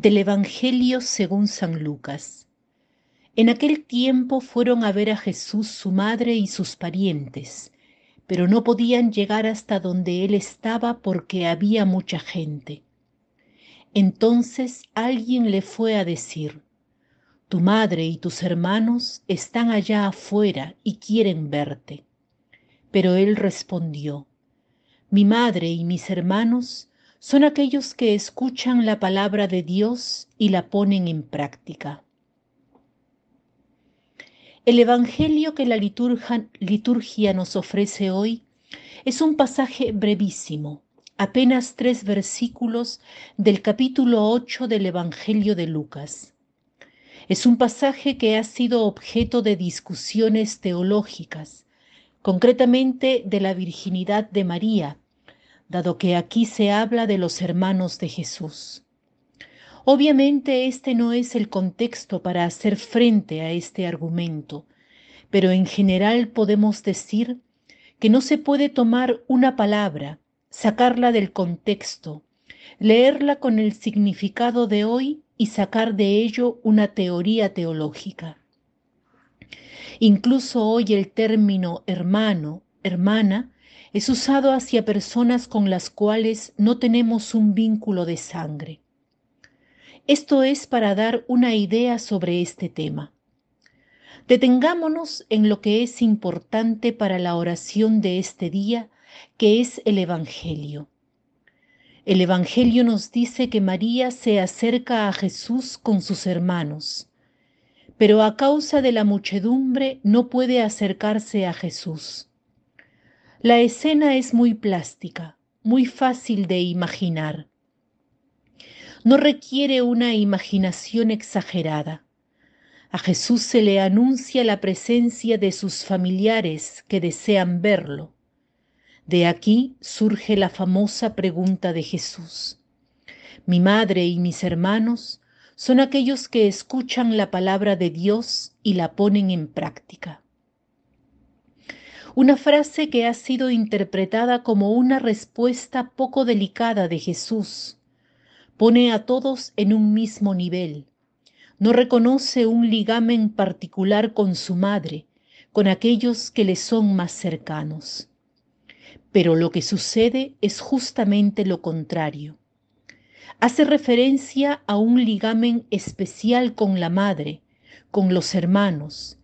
Del Evangelio según San Lucas. En aquel tiempo fueron a ver a Jesús su madre y sus parientes, pero no podían llegar hasta donde él estaba porque había mucha gente. Entonces alguien le fue a decir, Tu madre y tus hermanos están allá afuera y quieren verte. Pero él respondió, Mi madre y mis hermanos son aquellos que escuchan la palabra de Dios y la ponen en práctica. El Evangelio que la liturgia, nos ofrece hoy es un pasaje brevísimo, apenas tres versículos del capítulo 8 del Evangelio de Lucas. Es un pasaje que ha sido objeto de discusiones teológicas, concretamente de la virginidad de María, dado que aquí se habla de los hermanos de Jesús. Obviamente este no es el contexto para hacer frente a este argumento, pero en general podemos decir que no se puede tomar una palabra, sacarla del contexto, leerla con el significado de hoy y sacar de ello una teoría teológica. Incluso hoy el término hermano, hermana, es usado hacia personas con las cuales no tenemos un vínculo de sangre. Esto es para dar una idea sobre este tema. Detengámonos en lo que es importante para la oración de este día, que es el Evangelio. El Evangelio nos dice que María se acerca a Jesús con sus hermanos, pero a causa de la muchedumbre no puede acercarse a Jesús. La escena es muy plástica, muy fácil de imaginar. No requiere una imaginación exagerada. A Jesús se le anuncia la presencia de sus familiares que desean verlo. De aquí surge la famosa pregunta de Jesús. Mi madre y mis hermanos son aquellos que escuchan la palabra de Dios y la ponen en práctica una frase que ha sido interpretada como una respuesta poco delicada de Jesús. Pone a todos en un mismo nivel. No reconoce un ligamen particular con su madre, con aquellos que le son más cercanos. Pero lo que sucede es justamente lo contrario. Hace referencia a un ligamen especial con la madre, con los hermanos,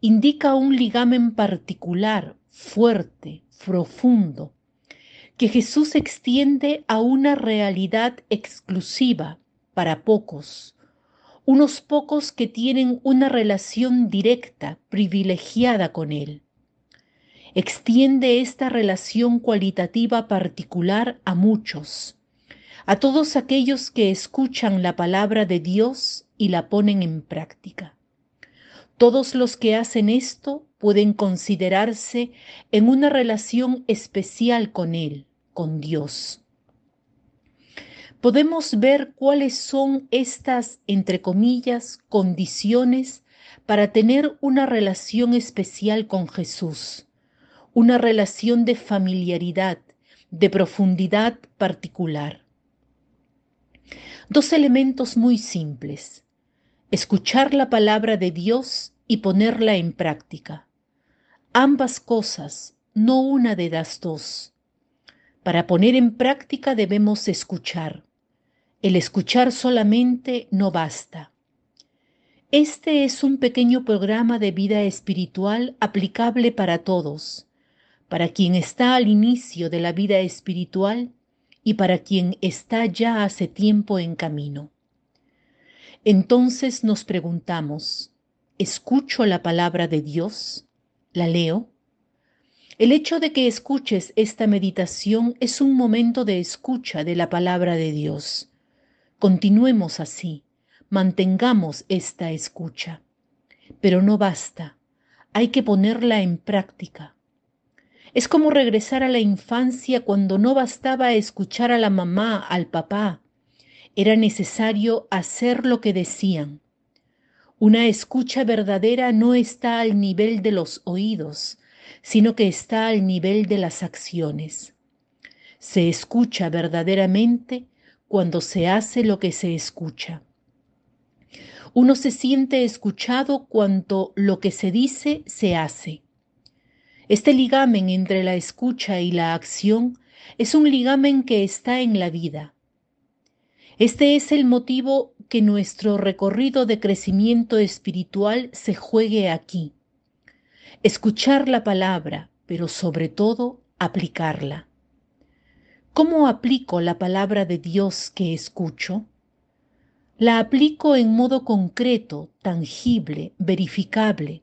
indica un ligamen particular, fuerte, profundo, que Jesús extiende a una realidad exclusiva para pocos, unos pocos que tienen una relación directa, privilegiada con Él. Extiende esta relación cualitativa particular a muchos, a todos aquellos que escuchan la palabra de Dios y la ponen en práctica. Todos los que hacen esto pueden considerarse en una relación especial con Él, con Dios. Podemos ver cuáles son estas, entre comillas, condiciones para tener una relación especial con Jesús, una relación de familiaridad, de profundidad particular. Dos elementos muy simples escuchar la palabra de Dios y ponerla en práctica. Ambas cosas, no una de las dos. Para poner en práctica debemos escuchar. El escuchar solamente no basta. Este es un pequeño programa de vida espiritual aplicable para todos, para quien está al inicio de la vida espiritual y para quien está ya hace tiempo en camino. Entonces nos preguntamos, ¿escucho la palabra de Dios? ¿La leo? El hecho de que escuches esta meditación es un momento de escucha de la palabra de Dios. Continuemos así, mantengamos esta escucha. Pero no basta, hay que ponerla en práctica. Es como regresar a la infancia cuando no bastaba escuchar a la mamá, al papá, era necesario hacer lo que decían. Una escucha verdadera no está al nivel de los oídos, sino que está al nivel de las acciones. Se escucha verdaderamente cuando se hace lo que se escucha. Uno se siente escuchado cuando lo que se dice se hace. Este ligamen entre la escucha y la acción es un ligamen que está en la vida. Este es el motivo que nuestro recorrido de crecimiento espiritual se juegue aquí. Escuchar la palabra, pero sobre todo aplicarla. ¿Cómo aplico la palabra de Dios que escucho? La aplico en modo concreto, tangible, verificable.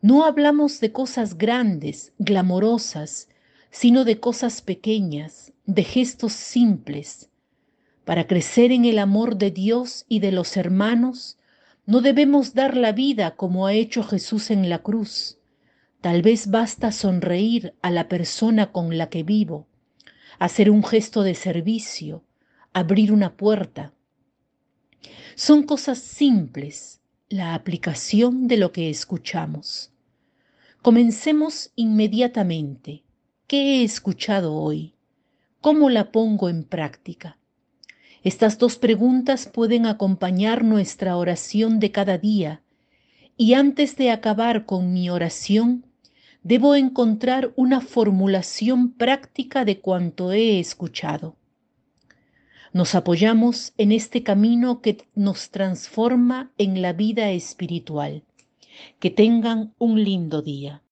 No hablamos de cosas grandes, glamorosas, sino de cosas pequeñas, de gestos simples. Para crecer en el amor de Dios y de los hermanos, no debemos dar la vida como ha hecho Jesús en la cruz. Tal vez basta sonreír a la persona con la que vivo, hacer un gesto de servicio, abrir una puerta. Son cosas simples, la aplicación de lo que escuchamos. Comencemos inmediatamente. ¿Qué he escuchado hoy? ¿Cómo la pongo en práctica? Estas dos preguntas pueden acompañar nuestra oración de cada día y antes de acabar con mi oración, debo encontrar una formulación práctica de cuanto he escuchado. Nos apoyamos en este camino que nos transforma en la vida espiritual. Que tengan un lindo día.